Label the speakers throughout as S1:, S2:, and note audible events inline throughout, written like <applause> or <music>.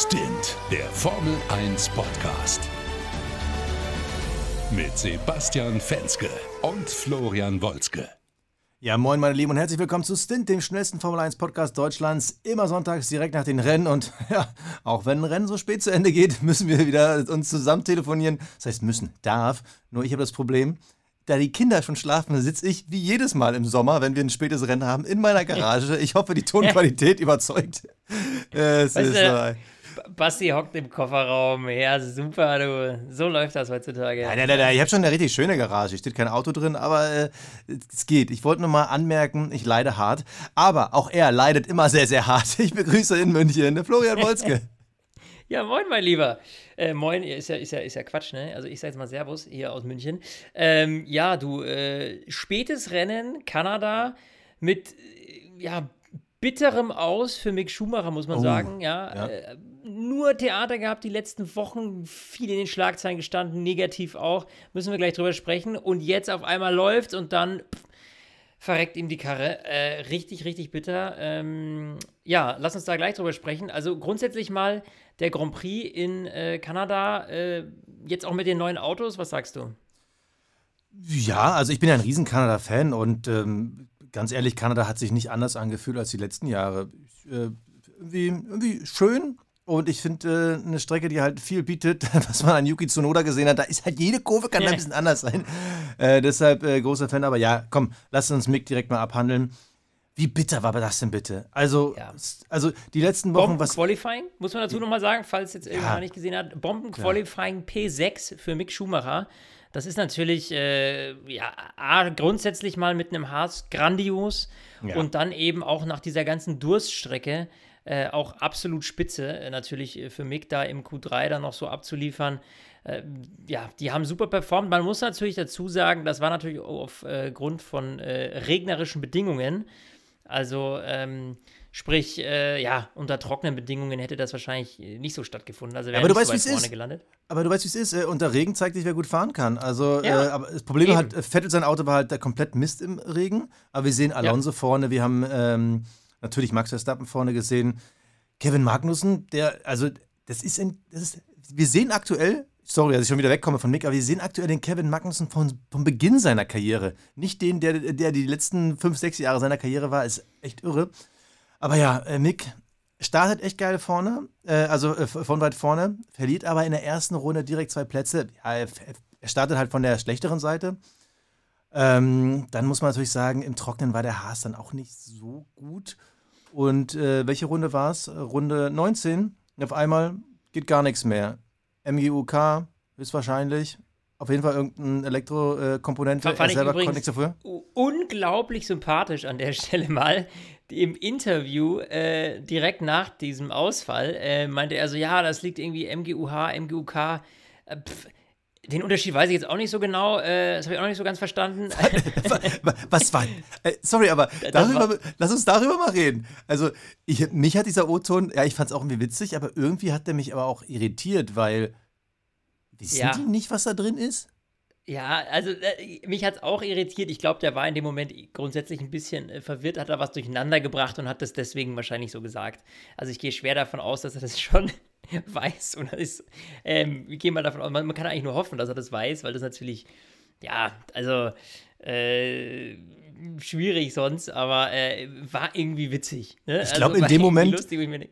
S1: Stint, der Formel 1 Podcast. Mit Sebastian Fenske und Florian Wolzke.
S2: Ja, moin meine Lieben und herzlich willkommen zu Stint, dem schnellsten Formel 1 Podcast Deutschlands. Immer sonntags direkt nach den Rennen und <laughs> ja, auch wenn ein Rennen so spät zu Ende geht, müssen wir wieder uns zusammen telefonieren. Das heißt müssen, darf. Nur ich habe das Problem, da die Kinder schon schlafen, sitze ich wie jedes Mal im Sommer, wenn wir ein spätes Rennen haben, in meiner Garage. Ich hoffe, die <laughs> Tonqualität überzeugt. <laughs>
S3: Es weißt ist du, Basti hockt im Kofferraum. Ja, super, du. So läuft das heutzutage.
S2: Nein, nein, nein, ich habe schon eine richtig schöne Garage. Steht kein Auto drin, aber äh, es geht. Ich wollte nur mal anmerken, ich leide hart. Aber auch er leidet immer sehr, sehr hart. Ich begrüße in München Florian Wolzke. <laughs>
S3: Ja, moin, mein Lieber. Äh, moin, ist ja, ist, ja, ist ja Quatsch, ne? Also ich sag jetzt mal Servus hier aus München. Ähm, ja, du, äh, spätes Rennen, Kanada mit, äh, ja, bitterem Aus für Mick Schumacher, muss man oh, sagen. Ja, ja. Äh, nur Theater gehabt die letzten Wochen, viel in den Schlagzeilen gestanden, negativ auch. Müssen wir gleich drüber sprechen. Und jetzt auf einmal läuft und dann pff, verreckt ihm die Karre. Äh, richtig, richtig bitter. Ähm, ja, lass uns da gleich drüber sprechen. Also grundsätzlich mal der Grand Prix in äh, Kanada, äh, jetzt auch mit den neuen Autos, was sagst du?
S2: Ja, also ich bin ja ein riesen Kanada-Fan und ähm, ganz ehrlich, Kanada hat sich nicht anders angefühlt als die letzten Jahre. Äh, irgendwie, irgendwie schön, und ich finde, äh, eine Strecke, die halt viel bietet, <laughs> was man an Yuki Tsunoda gesehen hat, da ist halt jede Kurve kann ja. ein bisschen anders sein. Äh, deshalb äh, großer Fan, aber ja, komm, lass uns Mick direkt mal abhandeln. Wie bitter war das denn bitte? Also, ja. also die letzten Wochen,
S3: Bomben was. Qualifying, muss man dazu nochmal sagen, falls jetzt irgendjemand ja. nicht gesehen hat. Bomben Qualifying P6 für Mick Schumacher. Das ist natürlich, äh, ja, A, grundsätzlich mal mit einem Haas grandios ja. und dann eben auch nach dieser ganzen Durststrecke äh, auch absolut spitze, äh, natürlich äh, für Mick da im Q3 dann noch so abzuliefern. Äh, ja, die haben super performt. Man muss natürlich dazu sagen, das war natürlich aufgrund von regnerischen Bedingungen. Also, ähm, Sprich, äh, ja, unter trockenen Bedingungen hätte das wahrscheinlich nicht so stattgefunden. Also wäre
S2: aber du weißt, wie es ist. Gelandet. Aber du weißt, wie es ist. Äh, unter Regen zeigt sich, wer gut fahren kann. Also, ja, äh, aber das Problem eben. hat, Vettel sein Auto war halt komplett Mist im Regen. Aber wir sehen Alonso ja. vorne, wir haben ähm, natürlich Max Verstappen vorne gesehen. Kevin Magnussen, der, also, das ist, ein, das ist wir sehen aktuell, sorry, dass ich schon wieder wegkomme von Mick, aber wir sehen aktuell den Kevin Magnussen von, vom Beginn seiner Karriere. Nicht den, der, der die letzten fünf, sechs Jahre seiner Karriere war, ist echt irre. Aber ja, äh, Mick startet echt geil vorne, äh, also äh, von weit vorne, verliert aber in der ersten Runde direkt zwei Plätze. Ja, er, er startet halt von der schlechteren Seite. Ähm, dann muss man natürlich sagen, im Trocknen war der Haas dann auch nicht so gut. Und äh, welche Runde war es? Runde 19. Auf einmal geht gar nichts mehr. MGUK höchstwahrscheinlich. Auf jeden Fall irgendeine Elektrokomponente.
S3: Fand er selber konnte nichts dafür. Unglaublich sympathisch an der <laughs> Stelle mal. Im Interview äh, direkt nach diesem Ausfall äh, meinte er so: Ja, das liegt irgendwie MGUH, MGUK. Äh, pff, den Unterschied weiß ich jetzt auch nicht so genau. Äh, das habe ich auch nicht so ganz verstanden. <laughs>
S2: Was war? Äh, sorry, aber <laughs> darüber, war, lass uns darüber mal reden. Also, ich, mich hat dieser O-Ton, ja, ich fand es auch irgendwie witzig, aber irgendwie hat der mich aber auch irritiert, weil wissen ja. die nicht, was da drin ist?
S3: Ja, also äh, mich hat es auch irritiert. Ich glaube, der war in dem Moment grundsätzlich ein bisschen äh, verwirrt, hat da was durcheinander gebracht und hat das deswegen wahrscheinlich so gesagt. Also ich gehe schwer davon aus, dass er das <laughs> schon weiß. Und das ist, ähm, wir gehen mal davon aus, man, man, kann eigentlich nur hoffen, dass er das weiß, weil das natürlich, ja, also äh, schwierig sonst, aber äh, war irgendwie witzig.
S2: Ne? Ich glaube, also, in dem Moment. Lustig, ich,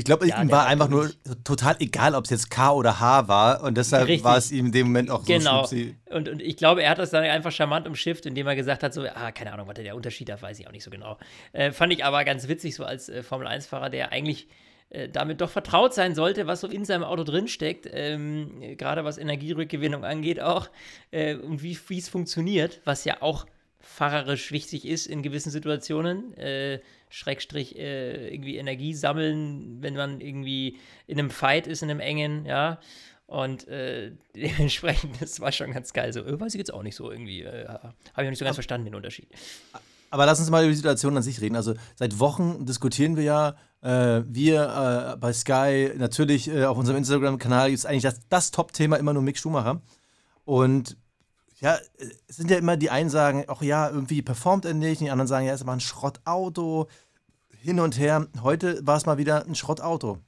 S2: ich glaube, ja, ihm war einfach nur total egal, ob es jetzt K oder H war und deshalb Richtig. war es ihm in dem Moment auch so
S3: Genau. Und, und ich glaube, er hat das dann einfach charmant umschifft, indem er gesagt hat, so, ah, keine Ahnung, was der Unterschied da, weiß ich auch nicht so genau. Äh, fand ich aber ganz witzig, so als äh, Formel-1-Fahrer, der eigentlich äh, damit doch vertraut sein sollte, was so in seinem Auto drinsteckt, ähm, gerade was Energierückgewinnung angeht auch äh, und wie es funktioniert, was ja auch fahrerisch wichtig ist in gewissen Situationen. Äh, Schrägstrich äh, irgendwie Energie sammeln, wenn man irgendwie in einem Fight ist, in einem engen, ja. Und äh, <laughs> dementsprechend, das war schon ganz geil. So, äh, weiß ich jetzt auch nicht so irgendwie. Äh, Habe ich noch nicht so ganz verstanden, den Unterschied.
S2: Aber lass uns mal über die Situation an sich reden. Also seit Wochen diskutieren wir ja, äh, wir äh, bei Sky, natürlich äh, auf unserem Instagram-Kanal ist eigentlich das, das Top-Thema immer nur Mick Schumacher. Und ja, es sind ja immer die einen sagen, ach ja, irgendwie performt er nicht, die anderen sagen, ja, ist aber ein Schrottauto. Hin und her. Heute war es mal wieder ein Schrottauto.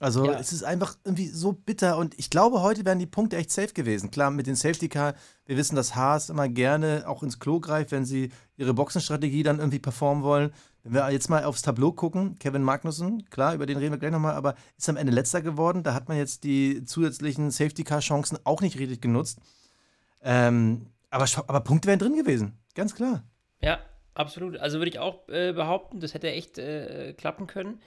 S2: Also ja. es ist einfach irgendwie so bitter und ich glaube, heute wären die Punkte echt safe gewesen. Klar, mit den Safety Car, wir wissen, dass Haas immer gerne auch ins Klo greift, wenn sie ihre Boxenstrategie dann irgendwie performen wollen. Wenn wir jetzt mal aufs Tableau gucken, Kevin Magnussen, klar, über den reden wir gleich nochmal, aber ist am Ende letzter geworden. Da hat man jetzt die zusätzlichen Safety Car Chancen auch nicht richtig genutzt. Ähm, aber, aber Punkte wären drin gewesen, ganz klar.
S3: Ja, absolut. Also würde ich auch äh, behaupten, das hätte echt äh, klappen können.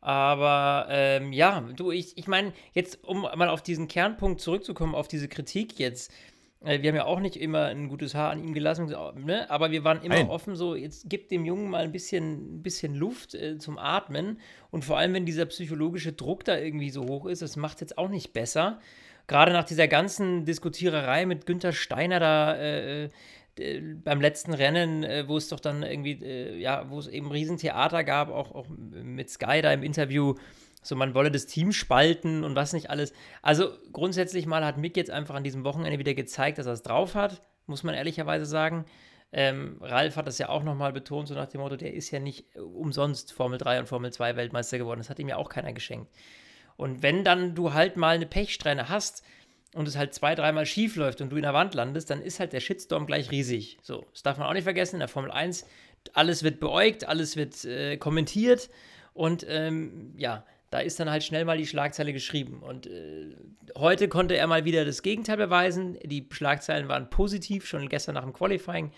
S3: Aber ähm, ja, du, ich, ich meine, jetzt, um mal auf diesen Kernpunkt zurückzukommen, auf diese Kritik jetzt. Äh, wir haben ja auch nicht immer ein gutes Haar an ihm gelassen, ne? aber wir waren immer Nein. offen, so, jetzt gibt dem Jungen mal ein bisschen, ein bisschen Luft äh, zum Atmen. Und vor allem, wenn dieser psychologische Druck da irgendwie so hoch ist, das macht es jetzt auch nicht besser. Gerade nach dieser ganzen Diskutiererei mit Günther Steiner da. Äh, äh, beim letzten Rennen, äh, wo es doch dann irgendwie, äh, ja, wo es eben Riesentheater gab, auch, auch mit Sky da im Interview, so man wolle das Team spalten und was nicht alles. Also grundsätzlich mal hat Mick jetzt einfach an diesem Wochenende wieder gezeigt, dass er es drauf hat, muss man ehrlicherweise sagen. Ähm, Ralf hat das ja auch nochmal betont, so nach dem Motto, der ist ja nicht umsonst Formel 3 und Formel 2 Weltmeister geworden. Das hat ihm ja auch keiner geschenkt. Und wenn dann du halt mal eine Pechsträhne hast, und es halt zwei, dreimal schief läuft und du in der Wand landest, dann ist halt der Shitstorm gleich riesig. So, das darf man auch nicht vergessen. In der Formel 1, alles wird beäugt, alles wird äh, kommentiert und ähm, ja, da ist dann halt schnell mal die Schlagzeile geschrieben. Und äh, heute konnte er mal wieder das Gegenteil beweisen. Die Schlagzeilen waren positiv, schon gestern nach dem Qualifying.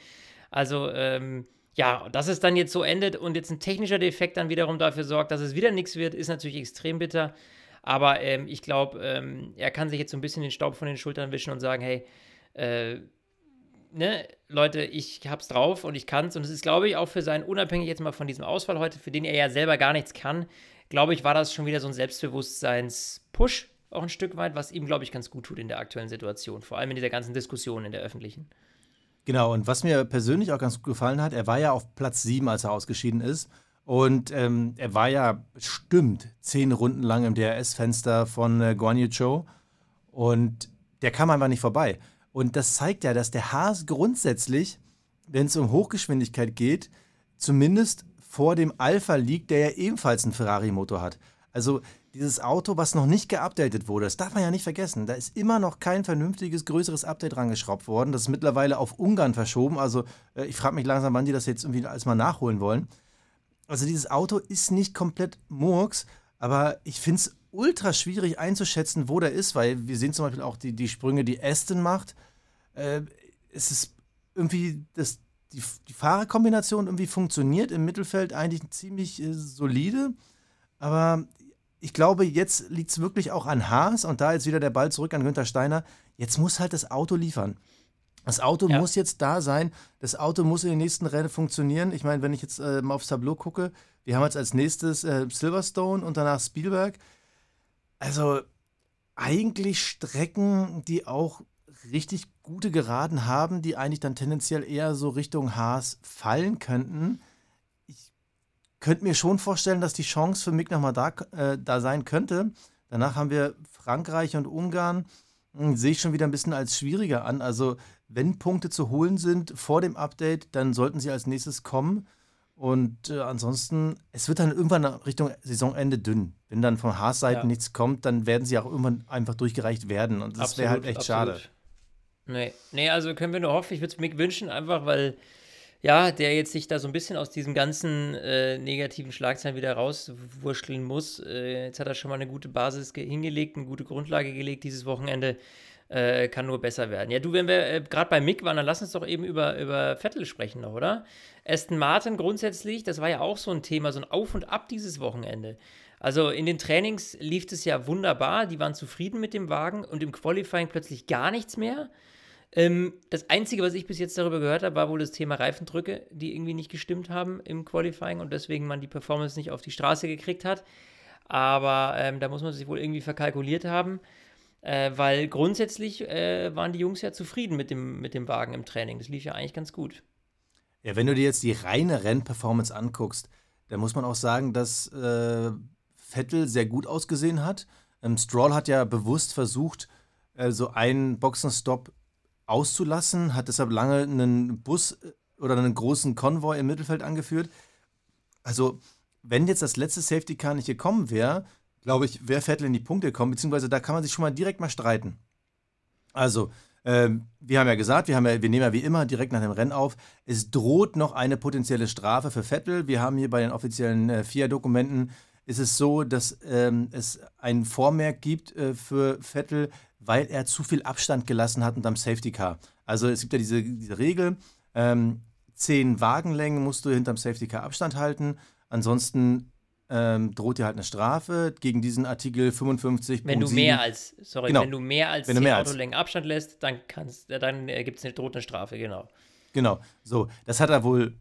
S3: Also, ähm, ja, dass es dann jetzt so endet und jetzt ein technischer Defekt dann wiederum dafür sorgt, dass es wieder nichts wird, ist natürlich extrem bitter. Aber ähm, ich glaube, ähm, er kann sich jetzt so ein bisschen den Staub von den Schultern wischen und sagen, hey, äh, ne, Leute, ich hab's drauf und ich kann's. Und es ist, glaube ich, auch für seinen, unabhängig jetzt mal von diesem Ausfall heute, für den er ja selber gar nichts kann, glaube ich, war das schon wieder so ein Selbstbewusstseins-Push, auch ein Stück weit, was ihm, glaube ich, ganz gut tut in der aktuellen Situation, vor allem in dieser ganzen Diskussion in der öffentlichen.
S2: Genau, und was mir persönlich auch ganz gut gefallen hat, er war ja auf Platz 7, als er ausgeschieden ist. Und ähm, er war ja bestimmt zehn Runden lang im DRS-Fenster von äh, Guan Yu Zhou. Und der kam einfach nicht vorbei. Und das zeigt ja, dass der Haas grundsätzlich, wenn es um Hochgeschwindigkeit geht, zumindest vor dem Alpha liegt, der ja ebenfalls einen Ferrari-Motor hat. Also dieses Auto, was noch nicht geupdatet wurde, das darf man ja nicht vergessen. Da ist immer noch kein vernünftiges, größeres Update rangeschraubt worden. Das ist mittlerweile auf Ungarn verschoben. Also äh, ich frage mich langsam, wann die das jetzt irgendwie alles mal nachholen wollen. Also dieses Auto ist nicht komplett Murks, aber ich finde es ultra schwierig einzuschätzen, wo der ist, weil wir sehen zum Beispiel auch die, die Sprünge, die Aston macht. Äh, es ist irgendwie, das, die, die Fahrerkombination irgendwie funktioniert im Mittelfeld eigentlich ziemlich äh, solide, aber ich glaube, jetzt liegt es wirklich auch an Haas und da jetzt wieder der Ball zurück an Günther Steiner. Jetzt muss halt das Auto liefern. Das Auto ja. muss jetzt da sein. Das Auto muss in den nächsten Rennen funktionieren. Ich meine, wenn ich jetzt äh, mal aufs Tableau gucke, wir haben jetzt als nächstes äh, Silverstone und danach Spielberg. Also eigentlich Strecken, die auch richtig gute Geraden haben, die eigentlich dann tendenziell eher so Richtung Haas fallen könnten. Ich könnte mir schon vorstellen, dass die Chance für Mick nochmal da, äh, da sein könnte. Danach haben wir Frankreich und Ungarn. Hm, sehe ich schon wieder ein bisschen als schwieriger an. Also wenn Punkte zu holen sind vor dem Update, dann sollten sie als nächstes kommen. Und äh, ansonsten, es wird dann irgendwann Richtung Saisonende dünn. Wenn dann von Haas-Seite ja. nichts kommt, dann werden sie auch irgendwann einfach durchgereicht werden. Und das wäre halt echt absolut. schade.
S3: Nee. nee, also können wir nur hoffen, ich würde es mir wünschen, einfach weil, ja, der jetzt sich da so ein bisschen aus diesem ganzen äh, negativen Schlagzeilen wieder rauswurschteln muss. Äh, jetzt hat er schon mal eine gute Basis hingelegt, eine gute Grundlage gelegt dieses Wochenende äh, kann nur besser werden. Ja, du, wenn wir äh, gerade bei Mick waren, dann lass uns doch eben über, über Vettel sprechen noch, oder? Aston Martin grundsätzlich, das war ja auch so ein Thema, so ein Auf und Ab dieses Wochenende. Also in den Trainings lief es ja wunderbar, die waren zufrieden mit dem Wagen und im Qualifying plötzlich gar nichts mehr. Ähm, das Einzige, was ich bis jetzt darüber gehört habe, war wohl das Thema Reifendrücke, die irgendwie nicht gestimmt haben im Qualifying und deswegen man die Performance nicht auf die Straße gekriegt hat. Aber ähm, da muss man sich wohl irgendwie verkalkuliert haben. Äh, weil grundsätzlich äh, waren die Jungs ja zufrieden mit dem, mit dem Wagen im Training. Das lief ja eigentlich ganz gut.
S2: Ja, wenn du dir jetzt die reine Rennperformance anguckst, dann muss man auch sagen, dass äh, Vettel sehr gut ausgesehen hat. Ähm, Stroll hat ja bewusst versucht, äh, so einen Boxenstopp auszulassen, hat deshalb lange einen Bus äh, oder einen großen Konvoi im Mittelfeld angeführt. Also, wenn jetzt das letzte Safety Car nicht gekommen wäre, glaube ich, wer Vettel in die Punkte kommt, beziehungsweise da kann man sich schon mal direkt mal streiten. Also, ähm, wir haben ja gesagt, wir, haben ja, wir nehmen ja wie immer direkt nach dem Rennen auf. Es droht noch eine potenzielle Strafe für Vettel. Wir haben hier bei den offiziellen äh, FIA-Dokumenten ist es so, dass ähm, es ein Vormerk gibt äh, für Vettel, weil er zu viel Abstand gelassen hat unterm Safety Car. Also es gibt ja diese, diese Regel, ähm, zehn Wagenlängen musst du hinterm Safety Car Abstand halten. Ansonsten ähm, droht dir halt eine Strafe gegen diesen Artikel 55.
S3: Wenn du mehr als, sorry, genau. wenn du mehr als wenn 10 mehr Autolängen Abstand lässt, dann, kannst, dann äh, gibt es eine drohte Strafe, genau.
S2: Genau, so, das hat er wohl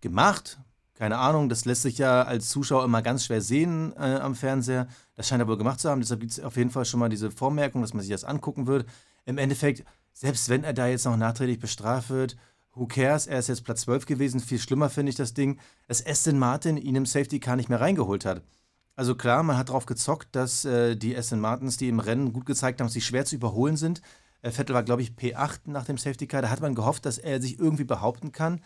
S2: gemacht. Keine Ahnung, das lässt sich ja als Zuschauer immer ganz schwer sehen äh, am Fernseher. Das scheint er wohl gemacht zu haben. Deshalb gibt es auf jeden Fall schon mal diese Vormerkung, dass man sich das angucken wird. Im Endeffekt, selbst wenn er da jetzt noch nachträglich bestraft wird, who cares? Er ist jetzt Platz 12 gewesen. Viel schlimmer finde ich das Ding, dass Aston Martin ihn im Safety Car nicht mehr reingeholt hat. Also klar, man hat darauf gezockt, dass äh, die Aston Martins, die im Rennen gut gezeigt haben, dass sie schwer zu überholen sind. Äh, Vettel war, glaube ich, P8 nach dem Safety Car. Da hat man gehofft, dass er sich irgendwie behaupten kann.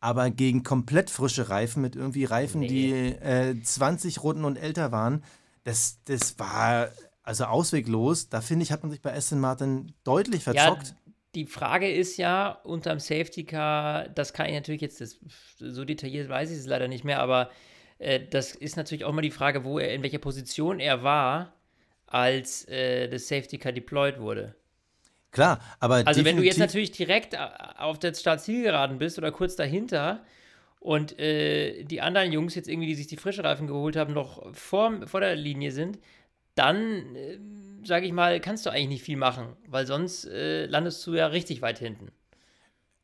S2: Aber gegen komplett frische Reifen, mit irgendwie Reifen, nee. die äh, 20 Runden und älter waren, das, das war also ausweglos. Da finde ich, hat man sich bei Aston Martin deutlich verzockt. Ja,
S3: die Frage ist ja, unterm Safety Car, das kann ich natürlich jetzt, das, so detailliert weiß ich es leider nicht mehr, aber äh, das ist natürlich auch mal die Frage, wo er, in welcher Position er war, als äh, das Safety Car deployed wurde.
S2: Klar, aber.
S3: Also, wenn du jetzt natürlich direkt äh, auf der Startzielgeraden bist oder kurz dahinter und äh, die anderen Jungs jetzt irgendwie, die sich die frische Reifen geholt haben, noch vor, vor der Linie sind, dann, äh, sage ich mal, kannst du eigentlich nicht viel machen, weil sonst äh, landest du ja richtig weit hinten.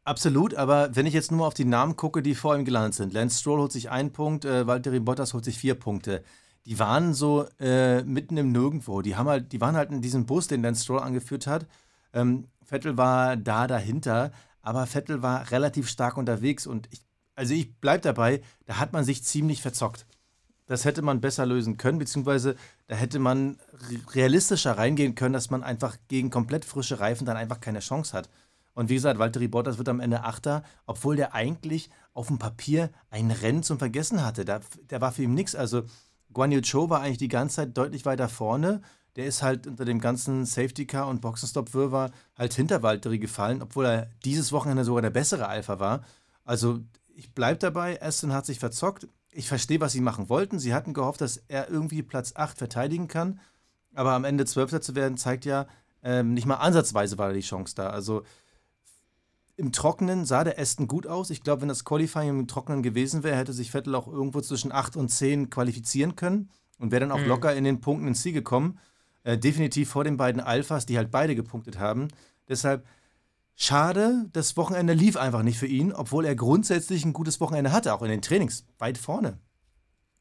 S2: Absolut, aber wenn ich jetzt nur auf die Namen gucke, die vor ihm gelandet sind, Lance Stroll holt sich einen Punkt, äh, Valtteri Bottas holt sich vier Punkte. Die waren so äh, mitten im Nirgendwo. Die, haben halt, die waren halt in diesem Bus, den Lance Stroll angeführt hat. Ähm, Vettel war da dahinter, aber Vettel war relativ stark unterwegs und ich, also ich bleibe dabei, da hat man sich ziemlich verzockt. Das hätte man besser lösen können, beziehungsweise da hätte man realistischer reingehen können, dass man einfach gegen komplett frische Reifen dann einfach keine Chance hat. Und wie gesagt, Valtteri Bottas wird am Ende Achter, obwohl der eigentlich auf dem Papier ein Rennen zum Vergessen hatte. Da, der war für ihn nichts. Also Guan Yu Zhou war eigentlich die ganze Zeit deutlich weiter vorne. Der ist halt unter dem ganzen Safety Car und Boxenstopp-Wirrwarr halt hinter Valtteri gefallen, obwohl er dieses Wochenende sogar der bessere Alpha war. Also ich bleibe dabei, Aston hat sich verzockt ich verstehe, was sie machen wollten. Sie hatten gehofft, dass er irgendwie Platz 8 verteidigen kann. Aber am Ende Zwölfter zu werden, zeigt ja, ähm, nicht mal ansatzweise war da die Chance da. Also im Trockenen sah der Aston gut aus. Ich glaube, wenn das Qualifying im Trockenen gewesen wäre, hätte sich Vettel auch irgendwo zwischen 8 und 10 qualifizieren können und wäre dann auch mhm. locker in den Punkten ins Ziel gekommen. Äh, definitiv vor den beiden Alphas, die halt beide gepunktet haben. Deshalb Schade, das Wochenende lief einfach nicht für ihn, obwohl er grundsätzlich ein gutes Wochenende hatte, auch in den Trainings, weit vorne.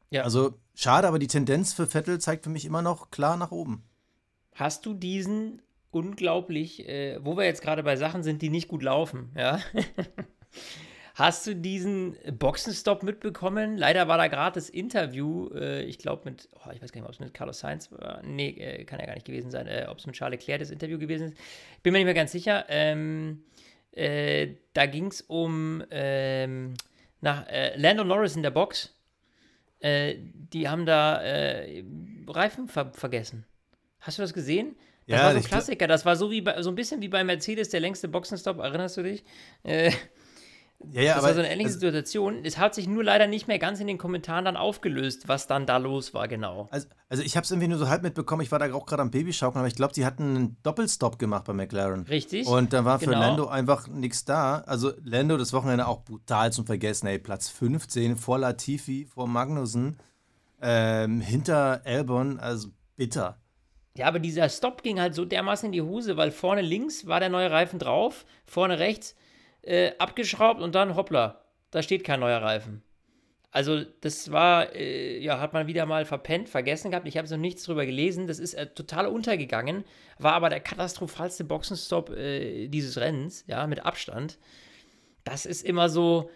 S2: Ja. Also schade, aber die Tendenz für Vettel zeigt für mich immer noch klar nach oben.
S3: Hast du diesen unglaublich, äh, wo wir jetzt gerade bei Sachen sind, die nicht gut laufen, ja? <laughs> Hast du diesen Boxenstopp mitbekommen? Leider war da gerade das Interview, äh, ich glaube mit, oh, ich weiß gar nicht, ob es mit Carlos Sainz war. Nee, äh, kann ja gar nicht gewesen sein. Äh, ob es mit Charles Leclerc das Interview gewesen ist. Bin mir nicht mehr ganz sicher. Ähm, äh, da ging es um ähm, nach, äh, Lando Norris in der Box. Äh, die haben da Reifen ver vergessen. Hast du das gesehen? Das ja, war so ein Klassiker. Das war so wie bei, so ein bisschen wie bei Mercedes der längste Boxenstopp. Erinnerst du dich? Äh, ja, ja, das aber, war so eine ähnliche also, Situation. Es hat sich nur leider nicht mehr ganz in den Kommentaren dann aufgelöst, was dann da los war, genau.
S2: Also, also ich habe es irgendwie nur so halb mitbekommen. Ich war da auch gerade am Babyschaukeln, aber ich glaube, die hatten einen Doppelstop gemacht bei McLaren.
S3: Richtig.
S2: Und dann war für genau. Lando einfach nichts da. Also Lando das Wochenende auch brutal zum Vergessen. Ey, Platz 15 vor Latifi, vor Magnussen, ähm, hinter Albon, also bitter.
S3: Ja, aber dieser Stop ging halt so dermaßen in die Hose, weil vorne links war der neue Reifen drauf, vorne rechts äh, abgeschraubt und dann hoppla, da steht kein neuer Reifen. Also das war, äh, ja, hat man wieder mal verpennt, vergessen gehabt. Ich habe noch nichts drüber gelesen. Das ist äh, total untergegangen. War aber der katastrophalste Boxenstopp äh, dieses Rennens, ja, mit Abstand. Das ist immer so,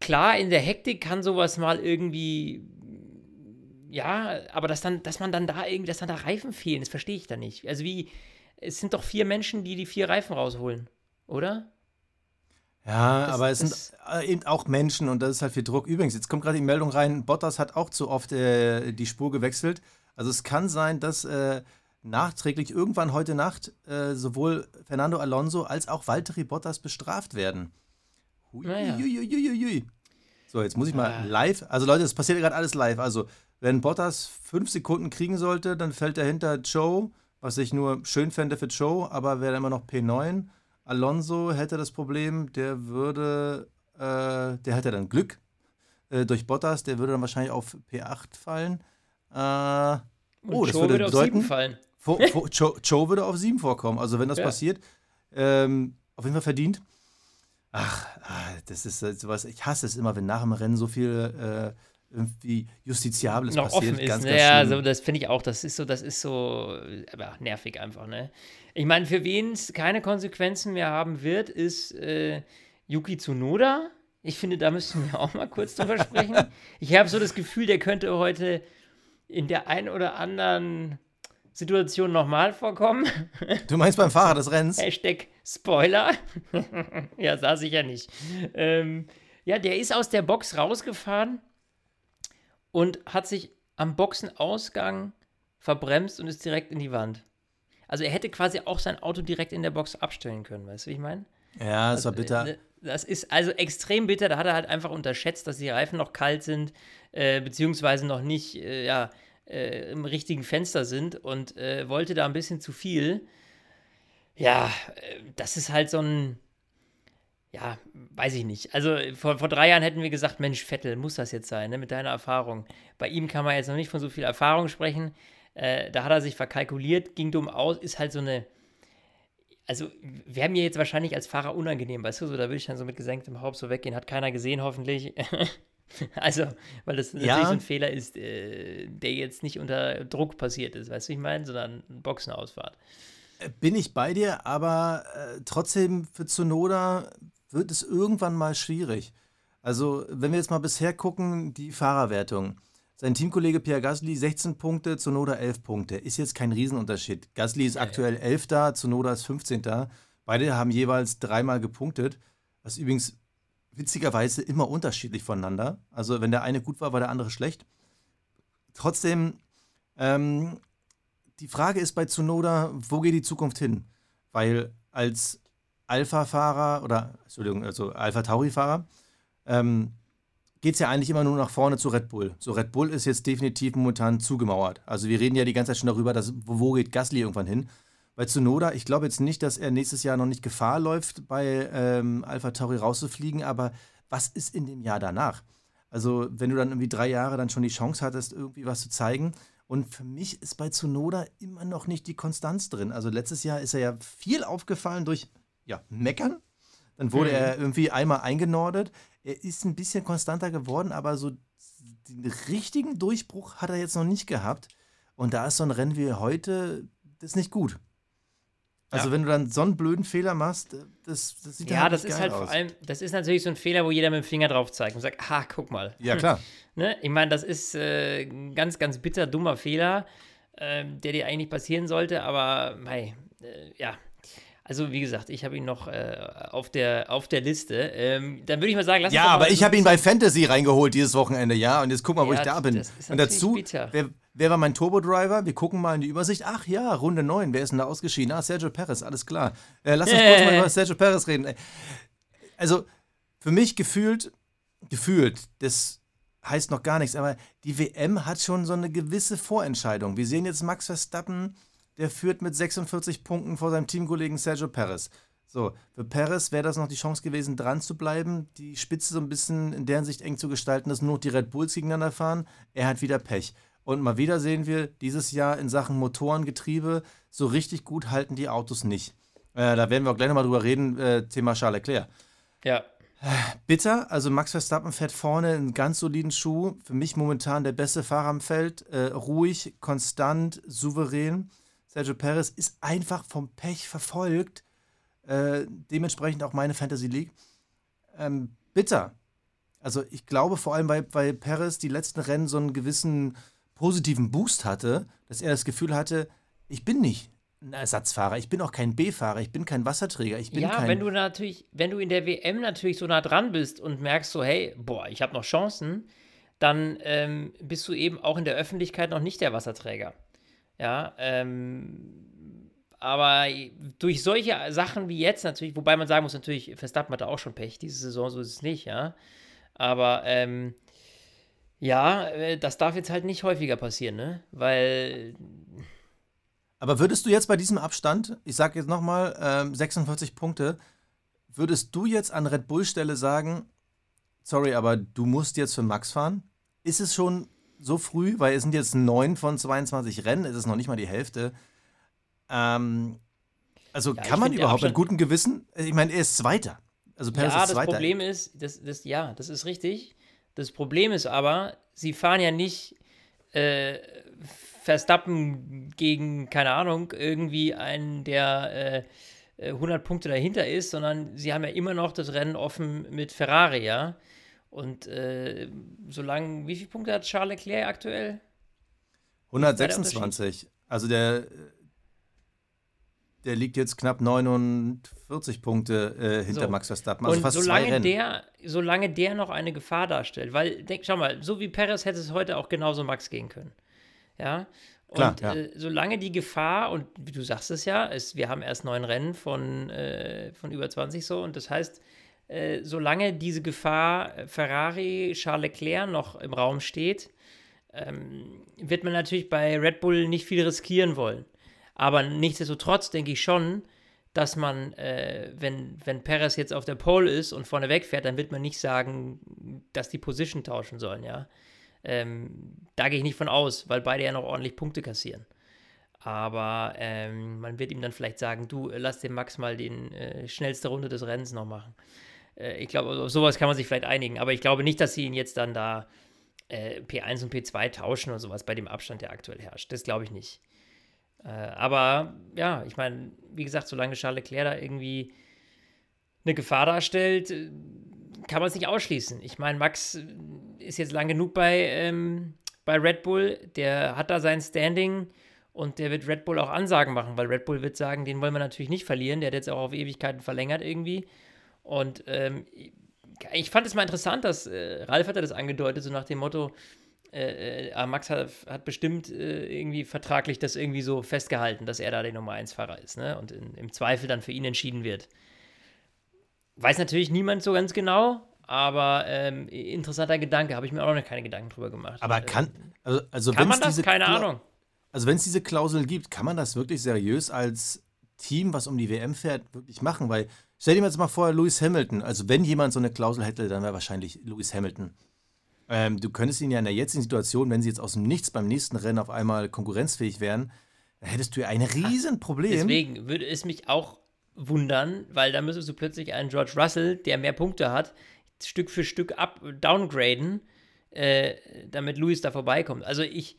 S3: klar, in der Hektik kann sowas mal irgendwie, ja, aber dass, dann, dass man dann da irgendwie, dass dann da Reifen fehlen, das verstehe ich da nicht. Also wie, es sind doch vier Menschen, die die vier Reifen rausholen, oder?
S2: Ja, das, aber es sind äh, eben auch Menschen und das ist halt viel Druck. Übrigens, jetzt kommt gerade die Meldung rein, Bottas hat auch zu oft äh, die Spur gewechselt. Also es kann sein, dass äh, nachträglich irgendwann heute Nacht äh, sowohl Fernando Alonso als auch Valtteri Bottas bestraft werden. Hui, naja. hui, hui, so, jetzt muss ich mal ah. live. Also Leute, es passiert gerade alles live. Also wenn Bottas fünf Sekunden kriegen sollte, dann fällt dahinter Joe, was ich nur schön fände für Joe, aber wäre immer noch P9. Alonso hätte das Problem, der würde, äh, der hätte dann Glück äh, durch Bottas, der würde dann wahrscheinlich auf P8 fallen. Äh,
S3: oh, das Joe würde, würde bedeuten, auf 7 fallen.
S2: Vor, vor, Joe, Joe, würde auf 7 vorkommen. Also wenn das ja. passiert, ähm, auf jeden Fall verdient. Ach, ah, das ist sowas, ich hasse es immer, wenn nach dem Rennen so viel äh, irgendwie Justiziables
S3: noch
S2: passiert.
S3: Offen ist, ganz, ne? ganz ja, also das finde ich auch, das ist so, das ist so aber nervig einfach, ne? Ich meine, für wen es keine Konsequenzen mehr haben wird, ist äh, Yuki Tsunoda. Ich finde, da müssen wir auch mal kurz drüber <laughs> sprechen. Ich habe so das Gefühl, der könnte heute in der einen oder anderen Situation nochmal vorkommen.
S2: Du meinst beim Fahrer des Rennens?
S3: Hashtag Spoiler. <laughs> ja, saß ich ja nicht. Ähm, ja, der ist aus der Box rausgefahren und hat sich am Boxenausgang verbremst und ist direkt in die Wand. Also er hätte quasi auch sein Auto direkt in der Box abstellen können, weißt du, wie ich meine?
S2: Ja, das war also, bitter.
S3: Äh, das ist also extrem bitter. Da hat er halt einfach unterschätzt, dass die Reifen noch kalt sind, äh, beziehungsweise noch nicht, äh, ja, äh, im richtigen Fenster sind und äh, wollte da ein bisschen zu viel. Ja, äh, das ist halt so ein, ja, weiß ich nicht. Also vor, vor drei Jahren hätten wir gesagt, Mensch, Vettel, muss das jetzt sein, ne, mit deiner Erfahrung. Bei ihm kann man jetzt noch nicht von so viel Erfahrung sprechen. Äh, da hat er sich verkalkuliert, ging dumm aus, ist halt so eine, also wäre mir jetzt wahrscheinlich als Fahrer unangenehm, weißt du, so, da würde ich dann so mit gesenktem Haupt so weggehen, hat keiner gesehen, hoffentlich. <laughs> Also, weil das natürlich ja. so ein Fehler ist, äh, der jetzt nicht unter Druck passiert ist, weißt du, ich meine, sondern Boxenausfahrt.
S2: Äh, bin ich bei dir, aber äh, trotzdem für Zunoda wird es irgendwann mal schwierig. Also, wenn wir jetzt mal bisher gucken, die Fahrerwertung. Sein Teamkollege Pierre Gasly 16 Punkte, Zunoda 11 Punkte. Ist jetzt kein Riesenunterschied. Gasly ist ja, aktuell ja. 11. Zunoda ist 15. Beide haben jeweils dreimal gepunktet. Was übrigens witzigerweise immer unterschiedlich voneinander. Also wenn der eine gut war, war der andere schlecht. Trotzdem, ähm, die Frage ist bei Tsunoda, wo geht die Zukunft hin? Weil als Alpha-Fahrer oder, Entschuldigung, also Alpha-Tauri-Fahrer, ähm, geht es ja eigentlich immer nur nach vorne zu Red Bull. So, Red Bull ist jetzt definitiv momentan zugemauert. Also wir reden ja die ganze Zeit schon darüber, dass, wo geht Gasly irgendwann hin. Bei Tsunoda, ich glaube jetzt nicht, dass er nächstes Jahr noch nicht Gefahr läuft, bei ähm, Alpha Tauri rauszufliegen, aber was ist in dem Jahr danach? Also, wenn du dann irgendwie drei Jahre dann schon die Chance hattest, irgendwie was zu zeigen. Und für mich ist bei Tsunoda immer noch nicht die Konstanz drin. Also, letztes Jahr ist er ja viel aufgefallen durch ja, Meckern. Dann wurde mhm. er irgendwie einmal eingenordet. Er ist ein bisschen konstanter geworden, aber so den richtigen Durchbruch hat er jetzt noch nicht gehabt. Und da ist so ein Rennen wie heute, das ist nicht gut. Also ja. wenn du dann so einen blöden Fehler machst, das, das sieht ja,
S3: halt das ist halt aus. vor allem, das ist natürlich so ein Fehler, wo jeder mit dem Finger drauf zeigt und sagt, ha, guck mal.
S2: Ja, klar. <laughs>
S3: ne? Ich meine, das ist äh, ein ganz, ganz bitter, dummer Fehler, äh, der dir eigentlich passieren sollte, aber, hey, äh, ja. Also, wie gesagt, ich habe ihn noch äh, auf, der, auf der Liste. Ähm, dann würde ich mal sagen, lass
S2: Ja, aber ich habe ihn bei Fantasy reingeholt dieses Wochenende, ja. Und jetzt guck mal, wo ja, ich da bin. Und dazu, wer, Wer war mein Turbo-Driver? Wir gucken mal in die Übersicht. Ach ja, Runde 9. Wer ist denn da ausgeschieden? Ah, Sergio Perez, alles klar. Äh, lass uns kurz mal <laughs> über Sergio Perez reden. Also, für mich gefühlt, gefühlt, das heißt noch gar nichts, aber die WM hat schon so eine gewisse Vorentscheidung. Wir sehen jetzt Max Verstappen, der führt mit 46 Punkten vor seinem Teamkollegen Sergio Perez. So, für Perez wäre das noch die Chance gewesen, dran zu bleiben, die Spitze so ein bisschen in deren Sicht eng zu gestalten, dass nur noch die Red Bulls gegeneinander fahren. Er hat wieder Pech. Und mal wieder sehen wir dieses Jahr in Sachen Motorengetriebe, so richtig gut halten die Autos nicht. Äh, da werden wir auch gleich nochmal drüber reden, äh, Thema Charles Leclerc.
S3: Ja.
S2: Bitter, also Max Verstappen fährt vorne einen ganz soliden Schuh. Für mich momentan der beste Fahrer am Feld. Äh, ruhig, konstant, souverän. Sergio Perez ist einfach vom Pech verfolgt. Äh, dementsprechend auch meine Fantasy League. Ähm, bitter. Also ich glaube vor allem, weil, weil Perez die letzten Rennen so einen gewissen positiven Boost hatte, dass er das Gefühl hatte, ich bin nicht ein Ersatzfahrer, ich bin auch kein B-Fahrer, ich bin kein Wasserträger, ich bin
S3: ja,
S2: kein.
S3: Ja, wenn du natürlich, wenn du in der WM natürlich so nah dran bist und merkst so, hey, boah, ich habe noch Chancen, dann ähm, bist du eben auch in der Öffentlichkeit noch nicht der Wasserträger. Ja, ähm, aber durch solche Sachen wie jetzt natürlich, wobei man sagen muss, natürlich, Verstappen hatte auch schon Pech, diese Saison, so ist es nicht, ja. Aber ähm, ja, äh, das darf jetzt halt nicht häufiger passieren, ne? Weil.
S2: Aber würdest du jetzt bei diesem Abstand, ich sage jetzt nochmal, ähm, 46 Punkte, würdest du jetzt an Red Bull Stelle sagen, sorry, aber du musst jetzt für Max fahren? Ist es schon so früh, weil es sind jetzt neun von 22 Rennen, es ist noch nicht mal die Hälfte. Ähm, also ja, kann man überhaupt mit gutem Gewissen, ich meine, er ist Zweiter. Also
S3: Perez ja, ist Zweiter. das Problem ist, das, das, ja, das ist richtig. Das Problem ist aber, sie fahren ja nicht äh, Verstappen gegen, keine Ahnung, irgendwie einen, der äh, 100 äh, Punkte dahinter ist, sondern sie haben ja immer noch das Rennen offen mit Ferrari, ja. Und äh, solange, wie viele Punkte hat Charles Leclerc aktuell?
S2: 126. Also der, der liegt jetzt knapp 49 Punkte äh, hinter so. Max Verstappen. Also
S3: und fast solange zwei Rennen. der, solange der noch eine Gefahr darstellt, weil, denk, schau mal, so wie Perez hätte es heute auch genauso Max gehen können. Ja. Und Klar, ja. Äh, solange die Gefahr, und wie du sagst es ja, ist, wir haben erst neun Rennen von, äh, von über 20 so, und das heißt, äh, solange diese Gefahr äh, Ferrari, Charles Leclerc noch im Raum steht, ähm, wird man natürlich bei Red Bull nicht viel riskieren wollen. Aber nichtsdestotrotz denke ich schon, dass man, äh, wenn, wenn Perez jetzt auf der Pole ist und vorne wegfährt, dann wird man nicht sagen, dass die Position tauschen sollen, ja. Ähm, da gehe ich nicht von aus, weil beide ja noch ordentlich Punkte kassieren. Aber ähm, man wird ihm dann vielleicht sagen, du lass dem Max mal die äh, schnellste Runde des Rennens noch machen. Äh, ich glaube, auf sowas kann man sich vielleicht einigen. Aber ich glaube nicht, dass sie ihn jetzt dann da äh, P1 und P2 tauschen oder sowas bei dem Abstand, der aktuell herrscht. Das glaube ich nicht. Äh, aber ja, ich meine, wie gesagt, solange Charles Leclerc da irgendwie eine Gefahr darstellt, äh, kann man es nicht ausschließen. Ich meine, Max ist jetzt lang genug bei, ähm, bei Red Bull, der hat da sein Standing und der wird Red Bull auch Ansagen machen, weil Red Bull wird sagen, den wollen wir natürlich nicht verlieren, der hat jetzt auch auf Ewigkeiten verlängert irgendwie. Und ähm, ich fand es mal interessant, dass äh, Ralf hat das angedeutet, so nach dem Motto, äh, äh, Max hat, hat bestimmt äh, irgendwie vertraglich das irgendwie so festgehalten, dass er da der Nummer 1-Fahrer ist, ne? Und in, im Zweifel dann für ihn entschieden wird. Weiß natürlich niemand so ganz genau, aber ähm, interessanter Gedanke, habe ich mir auch noch keine Gedanken drüber gemacht.
S2: Aber kann, also, also
S3: kann man das? Keine Ahnung.
S2: Also wenn es diese Klausel gibt, kann man das wirklich seriös als Team, was um die WM fährt, wirklich machen? Weil stell dir jetzt mal vor, Lewis Hamilton, also wenn jemand so eine Klausel hätte, dann wäre wahrscheinlich Lewis Hamilton. Ähm, du könntest ihn ja in der jetzigen Situation, wenn sie jetzt aus dem Nichts beim nächsten Rennen auf einmal konkurrenzfähig wären, dann hättest du ja ein Riesenproblem.
S3: Deswegen würde es mich auch wundern, weil da müsstest du plötzlich einen George Russell, der mehr Punkte hat, Stück für Stück up, downgraden, äh, damit Lewis da vorbeikommt. Also ich,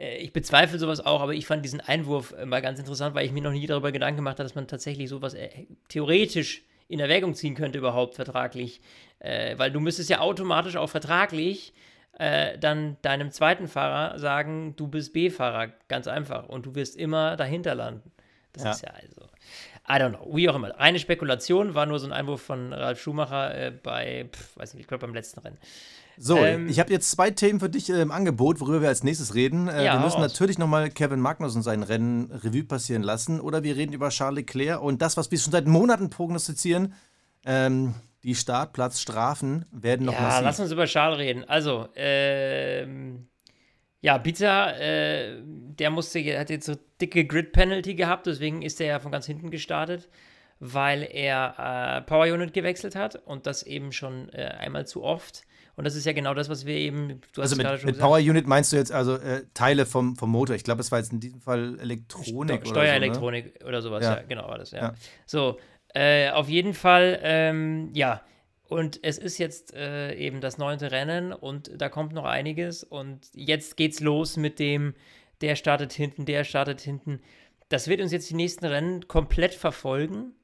S3: ich bezweifle sowas auch, aber ich fand diesen Einwurf mal ganz interessant, weil ich mir noch nie darüber Gedanken gemacht habe, dass man tatsächlich sowas äh, theoretisch in Erwägung ziehen könnte, überhaupt vertraglich. Äh, weil du müsstest ja automatisch auch vertraglich äh, dann deinem zweiten Fahrer sagen, du bist B-Fahrer, ganz einfach. Und du wirst immer dahinter landen. Das ja. ist ja also. I don't know, wie auch immer. Eine Spekulation war nur so ein Einwurf von Ralf Schumacher äh, bei, pf, weiß nicht, ich glaube beim letzten Rennen.
S2: So, ähm, ich habe jetzt zwei Themen für dich im Angebot, worüber wir als nächstes reden. Äh, ja, wir müssen natürlich nochmal Kevin Magnussen sein Rennen Revue passieren lassen. Oder wir reden über Charles Leclerc und das, was wir schon seit Monaten prognostizieren. Ähm, die Startplatzstrafen werden noch
S3: ja, massiv. lass uns über Charles reden. Also, ähm, ja, Pizza, äh, der musste, hat jetzt so dicke Grid-Penalty gehabt, deswegen ist er ja von ganz hinten gestartet, weil er äh, Power Unit gewechselt hat und das eben schon äh, einmal zu oft. Und das ist ja genau das, was wir eben.
S2: also mit, mit Power Unit meinst du jetzt also äh, Teile vom, vom Motor? Ich glaube, es war jetzt in diesem Fall Elektronik.
S3: Sto Steuerelektronik oder, so, ne? oder sowas, ja. ja. genau war das, ja. ja. So, äh, auf jeden Fall, ähm, ja. Und es ist jetzt äh, eben das neunte Rennen und da kommt noch einiges. Und jetzt geht's los mit dem, der startet hinten, der startet hinten. Das wird uns jetzt die nächsten Rennen komplett verfolgen.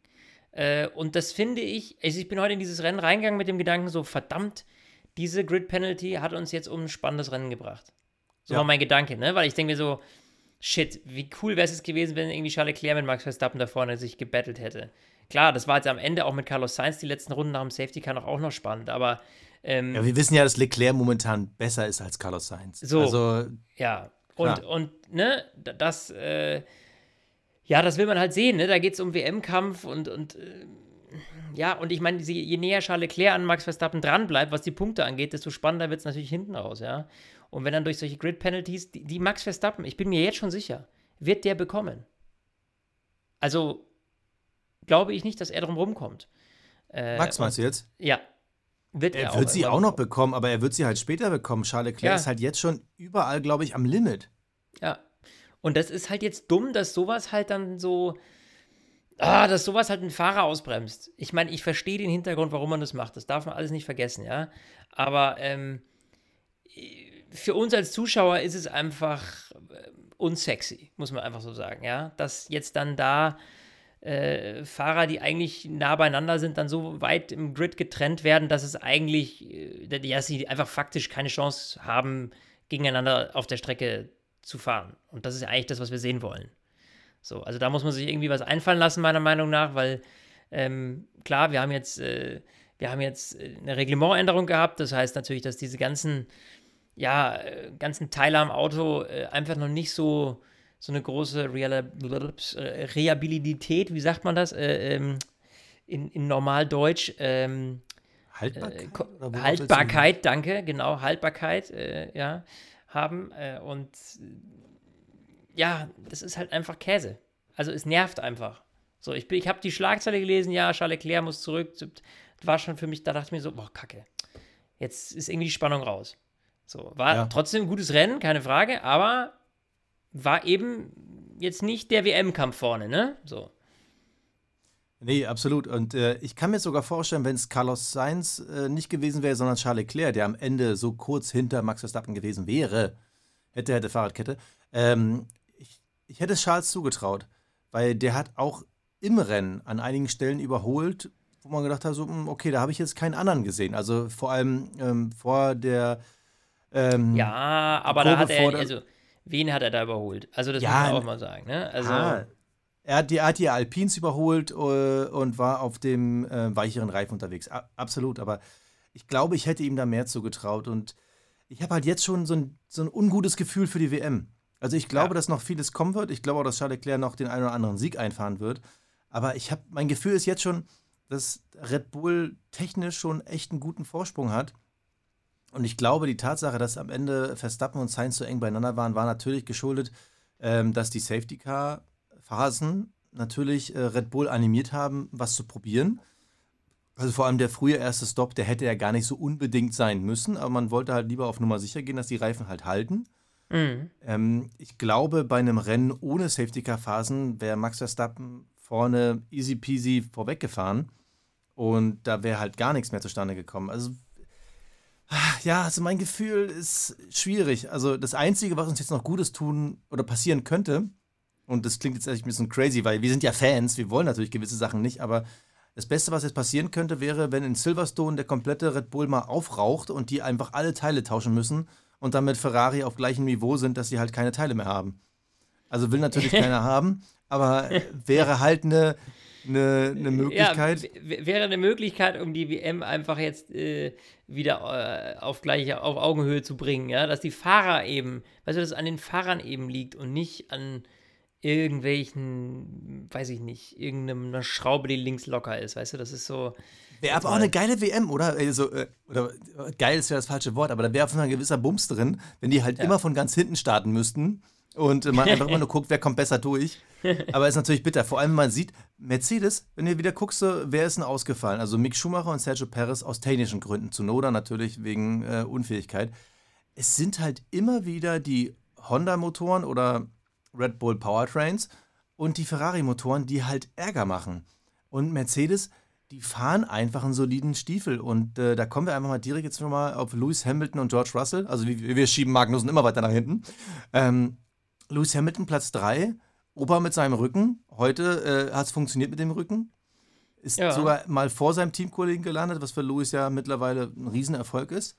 S3: Äh, und das finde ich, also ich bin heute in dieses Rennen reingegangen mit dem Gedanken, so verdammt, diese Grid Penalty hat uns jetzt um ein spannendes Rennen gebracht. So ja. war mein Gedanke, ne? Weil ich denke mir so, shit, wie cool wäre es gewesen, wenn irgendwie Charles Leclerc mit Max Verstappen da vorne sich gebettelt hätte. Klar, das war jetzt am Ende auch mit Carlos Sainz die letzten Runden nach dem Safety Car auch noch spannend, aber
S2: Ähm, ja, wir wissen ja, dass Leclerc momentan besser ist als Carlos Sainz.
S3: So, also, ja. Und, und ne, das, äh, ja, das will man halt sehen, ne? Da geht es um WM-Kampf und, und äh, ja, und ich meine, je näher Charles Leclerc an Max Verstappen dranbleibt, was die Punkte angeht, desto spannender wird es natürlich hinten raus, ja. Und wenn dann durch solche Grid-Penalties, die, die, Max Verstappen, ich bin mir jetzt schon sicher, wird der bekommen. Also glaube ich nicht, dass er drum rumkommt.
S2: Äh, Max meinst du jetzt?
S3: Ja.
S2: Wird er, er wird sie auch noch bekommen, aber er wird sie halt später bekommen. Charles Leclerc ja. ist halt jetzt schon überall, glaube ich, am Limit.
S3: Ja. Und das ist halt jetzt dumm, dass sowas halt dann so, ah, dass sowas halt einen Fahrer ausbremst. Ich meine, ich verstehe den Hintergrund, warum man das macht. Das darf man alles nicht vergessen, ja. Aber ähm, für uns als Zuschauer ist es einfach äh, unsexy, muss man einfach so sagen, ja. Dass jetzt dann da äh, Fahrer, die eigentlich nah beieinander sind, dann so weit im Grid getrennt werden, dass es eigentlich, äh, dass sie einfach faktisch keine Chance haben, gegeneinander auf der Strecke zu fahren. Und das ist ja eigentlich das, was wir sehen wollen. So, also da muss man sich irgendwie was einfallen lassen, meiner Meinung nach, weil ähm, klar, wir haben jetzt, äh, wir haben jetzt äh, eine Reglementänderung gehabt. Das heißt natürlich, dass diese ganzen, ja, äh, ganzen Teile am Auto äh, einfach noch nicht so, so eine große Reabilität, wie sagt man das? Äh, ähm, in, in Normaldeutsch. Ähm,
S2: Haltbarkeit?
S3: Haltbarkeit, danke, genau, Haltbarkeit, ja, haben. und ja, das ist halt einfach Käse. Also es nervt einfach. So, ich, ich habe die Schlagzeile gelesen, ja, Charles Leclerc muss zurück. Das war schon für mich, da dachte ich mir so, boah, kacke. Jetzt ist irgendwie die Spannung raus. So, war ja. trotzdem ein gutes Rennen, keine Frage, aber war eben jetzt nicht der WM-Kampf vorne, ne? So.
S2: Nee, absolut. Und äh, ich kann mir sogar vorstellen, wenn es Carlos Sainz äh, nicht gewesen wäre, sondern Charles Leclerc, der am Ende so kurz hinter Max Verstappen gewesen wäre, hätte, hätte Fahrradkette, ähm, ich hätte es Charles zugetraut, weil der hat auch im Rennen an einigen Stellen überholt, wo man gedacht hat, so, hm, okay, da habe ich jetzt keinen anderen gesehen. Also vor allem ähm, vor der. Ähm,
S3: ja, aber Kurve da hat er, also wen hat er da überholt? Also das ja, muss man auch mal sagen, ne? Also. Ah,
S2: er hat, die, er hat die Alpins überholt uh, und war auf dem äh, weicheren Reifen unterwegs. A absolut, aber ich glaube, ich hätte ihm da mehr zugetraut und ich habe halt jetzt schon so ein, so ein ungutes Gefühl für die WM. Also ich glaube, ja. dass noch vieles kommen wird. Ich glaube auch, dass Charles Leclerc noch den einen oder anderen Sieg einfahren wird. Aber ich habe, mein Gefühl ist jetzt schon, dass Red Bull technisch schon echt einen guten Vorsprung hat. Und ich glaube, die Tatsache, dass am Ende Verstappen und Sainz so eng beieinander waren, war natürlich geschuldet, ähm, dass die Safety Car Phasen natürlich äh, Red Bull animiert haben, was zu probieren. Also vor allem der frühe erste Stop, der hätte ja gar nicht so unbedingt sein müssen, aber man wollte halt lieber auf Nummer sicher gehen, dass die Reifen halt halten. Mhm. Ähm, ich glaube, bei einem Rennen ohne Safety-Car-Phasen wäre Max Verstappen vorne easy peasy vorweggefahren und da wäre halt gar nichts mehr zustande gekommen. Also, ja, also mein Gefühl ist schwierig. Also, das Einzige, was uns jetzt noch Gutes tun oder passieren könnte, und das klingt jetzt echt ein bisschen crazy, weil wir sind ja Fans, wir wollen natürlich gewisse Sachen nicht, aber das Beste, was jetzt passieren könnte, wäre, wenn in Silverstone der komplette Red Bull mal aufraucht und die einfach alle Teile tauschen müssen und dann mit Ferrari auf gleichem Niveau sind, dass sie halt keine Teile mehr haben. Also will natürlich <laughs> keiner haben, aber wäre halt eine, eine, eine Möglichkeit.
S3: Ja, wäre eine Möglichkeit, um die WM einfach jetzt äh, wieder äh, auf gleiche, auf Augenhöhe zu bringen, ja, dass die Fahrer eben, weißt du, dass es an den Fahrern eben liegt und nicht an irgendwelchen, weiß ich nicht, irgendeiner Schraube, die links locker ist, weißt du, das ist so.
S2: Wäre aber auch eine geile WM, oder? Also, äh, oder geil ist ja das falsche Wort, aber da wäre auf ein gewisser Bums drin, wenn die halt ja. immer von ganz hinten starten müssten und man einfach immer <laughs> nur guckt, wer kommt besser durch. Aber ist natürlich bitter. Vor allem, wenn man sieht, Mercedes, wenn du wieder guckst, wer ist denn ausgefallen? Also Mick Schumacher und Sergio Perez aus technischen Gründen. Zu Noda natürlich wegen äh, Unfähigkeit. Es sind halt immer wieder die Honda-Motoren oder Red Bull Powertrains und die Ferrari-Motoren, die halt Ärger machen. Und Mercedes die fahren einfach einen soliden Stiefel. Und äh, da kommen wir einfach mal direkt jetzt schon mal auf Lewis Hamilton und George Russell. Also wir, wir schieben Magnussen immer weiter nach hinten. Ähm, Lewis Hamilton Platz 3, Opa mit seinem Rücken. Heute äh, hat es funktioniert mit dem Rücken. Ist ja. sogar mal vor seinem Teamkollegen gelandet, was für Lewis ja mittlerweile ein Riesenerfolg ist.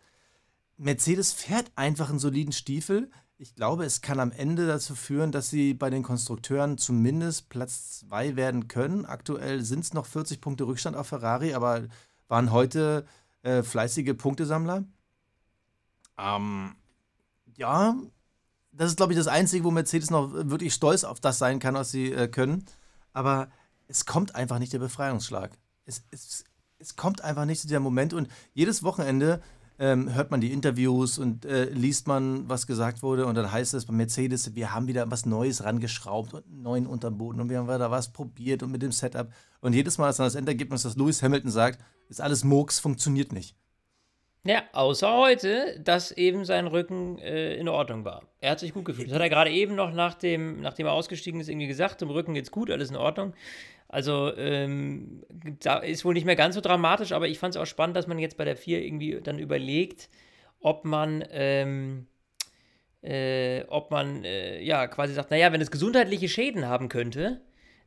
S2: Mercedes fährt einfach einen soliden Stiefel. Ich glaube, es kann am Ende dazu führen, dass sie bei den Konstrukteuren zumindest Platz 2 werden können. Aktuell sind es noch 40 Punkte Rückstand auf Ferrari, aber waren heute äh, fleißige Punktesammler. Ähm, ja, das ist, glaube ich, das Einzige, wo Mercedes noch wirklich stolz auf das sein kann, was sie äh, können. Aber es kommt einfach nicht der Befreiungsschlag. Es, es, es kommt einfach nicht zu der Moment und jedes Wochenende ähm, hört man die Interviews und äh, liest man, was gesagt wurde und dann heißt es bei Mercedes, wir haben wieder was Neues rangeschraubt und einen neuen Unterboden und wir haben da was probiert und mit dem Setup und jedes Mal, dass dann das Endergebnis, dass Lewis Hamilton sagt, ist alles Murks, funktioniert nicht.
S3: Ja, außer heute, dass eben sein Rücken äh, in Ordnung war. Er hat sich gut gefühlt. Das hat er gerade eben noch, nach dem, nachdem er ausgestiegen ist, irgendwie gesagt, im Rücken geht's gut, alles in Ordnung. Also ähm, da ist wohl nicht mehr ganz so dramatisch, aber ich fand es auch spannend, dass man jetzt bei der 4 irgendwie dann überlegt, ob man, ähm, äh, ob man äh, ja quasi sagt, naja, wenn es gesundheitliche Schäden haben könnte,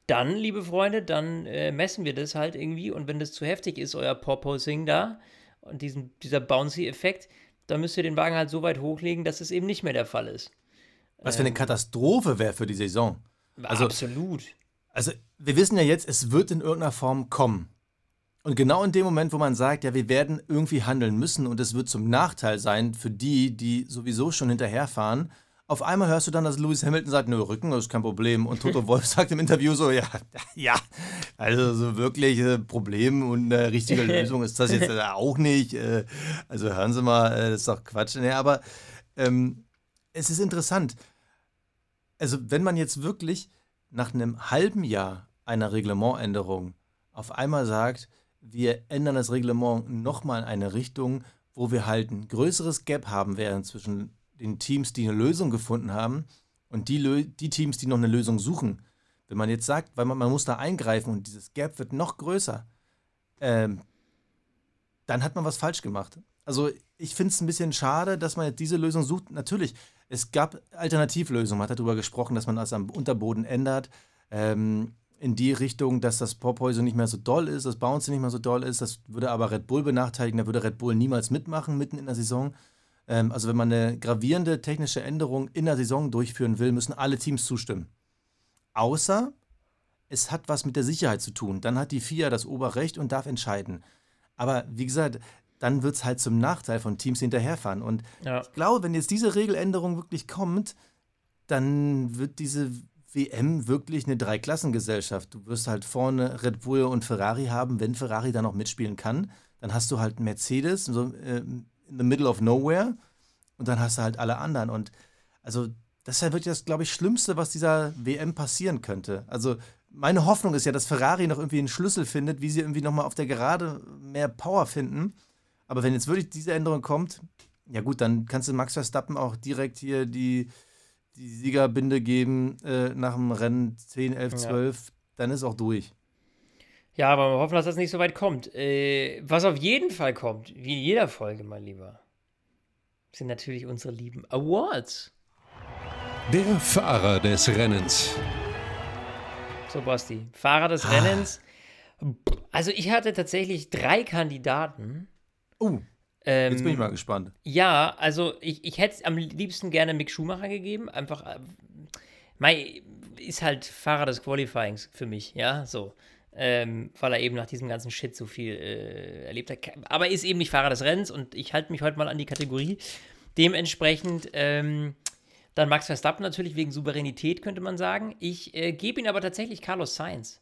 S3: dann, liebe Freunde, dann äh, messen wir das halt irgendwie und wenn das zu heftig ist, euer Porposing da und diesen, dieser Bouncy-Effekt, dann müsst ihr den Wagen halt so weit hochlegen, dass es eben nicht mehr der Fall ist.
S2: Was für eine ähm, Katastrophe wäre für die Saison.
S3: Also, absolut.
S2: Also, wir wissen ja jetzt, es wird in irgendeiner Form kommen. Und genau in dem Moment, wo man sagt, ja, wir werden irgendwie handeln müssen und es wird zum Nachteil sein für die, die sowieso schon hinterherfahren, auf einmal hörst du dann, dass Lewis Hamilton sagt, nö, Rücken das ist kein Problem. Und Toto <laughs> Wolf sagt im Interview so, ja, ja, also so wirklich äh, Problem und eine richtige <laughs> Lösung ist das jetzt auch nicht. Äh, also hören Sie mal, äh, das ist doch Quatsch. Nee, aber ähm, es ist interessant. Also wenn man jetzt wirklich nach einem halben Jahr einer Reglementänderung auf einmal sagt, wir ändern das Reglement nochmal in eine Richtung, wo wir halt ein größeres Gap haben werden zwischen den Teams, die eine Lösung gefunden haben und die, die Teams, die noch eine Lösung suchen. Wenn man jetzt sagt, weil man, man muss da eingreifen und dieses Gap wird noch größer, ähm, dann hat man was falsch gemacht. Also ich finde es ein bisschen schade, dass man jetzt diese Lösung sucht. Natürlich, es gab Alternativlösungen. Man hat darüber gesprochen, dass man das am Unterboden ändert. Ähm, in die Richtung, dass das Porpoise nicht mehr so doll ist, das Bounce nicht mehr so doll ist. Das würde aber Red Bull benachteiligen. Da würde Red Bull niemals mitmachen mitten in der Saison. Ähm, also wenn man eine gravierende technische Änderung in der Saison durchführen will, müssen alle Teams zustimmen. Außer es hat was mit der Sicherheit zu tun. Dann hat die FIA das Oberrecht und darf entscheiden. Aber wie gesagt, dann wird es halt zum Nachteil von Teams hinterherfahren. Und ja. ich glaube, wenn jetzt diese Regeländerung wirklich kommt, dann wird diese WM wirklich eine Dreiklassengesellschaft. Du wirst halt vorne Red Bull und Ferrari haben, wenn Ferrari da noch mitspielen kann. Dann hast du halt Mercedes, so äh, in the middle of nowhere. Und dann hast du halt alle anderen. Und also, das ist ja wirklich das, glaube ich, Schlimmste, was dieser WM passieren könnte. Also, meine Hoffnung ist ja, dass Ferrari noch irgendwie einen Schlüssel findet, wie sie irgendwie nochmal auf der Gerade mehr Power finden. Aber wenn jetzt wirklich diese Änderung kommt, ja gut, dann kannst du Max Verstappen auch direkt hier die, die Siegerbinde geben äh, nach dem Rennen 10, 11, 12. Ja. Dann ist auch durch.
S3: Ja, aber wir hoffen, dass das nicht so weit kommt. Äh, was auf jeden Fall kommt, wie in jeder Folge, mein Lieber, sind natürlich unsere lieben Awards.
S1: Der Fahrer des Rennens.
S3: So, Basti, Fahrer des ah. Rennens. Also ich hatte tatsächlich drei Kandidaten.
S2: Oh. Ähm, jetzt bin ich mal gespannt.
S3: Ja, also ich, ich hätte am liebsten gerne Mick Schumacher gegeben. Einfach, äh, Mai ist halt Fahrer des Qualifyings für mich, ja, so. Ähm, weil er eben nach diesem ganzen Shit so viel äh, erlebt hat. Aber ist eben nicht Fahrer des Rennens und ich halte mich heute mal an die Kategorie. Dementsprechend ähm, dann Max Verstappen natürlich wegen Souveränität, könnte man sagen. Ich äh, gebe ihn aber tatsächlich Carlos Sainz.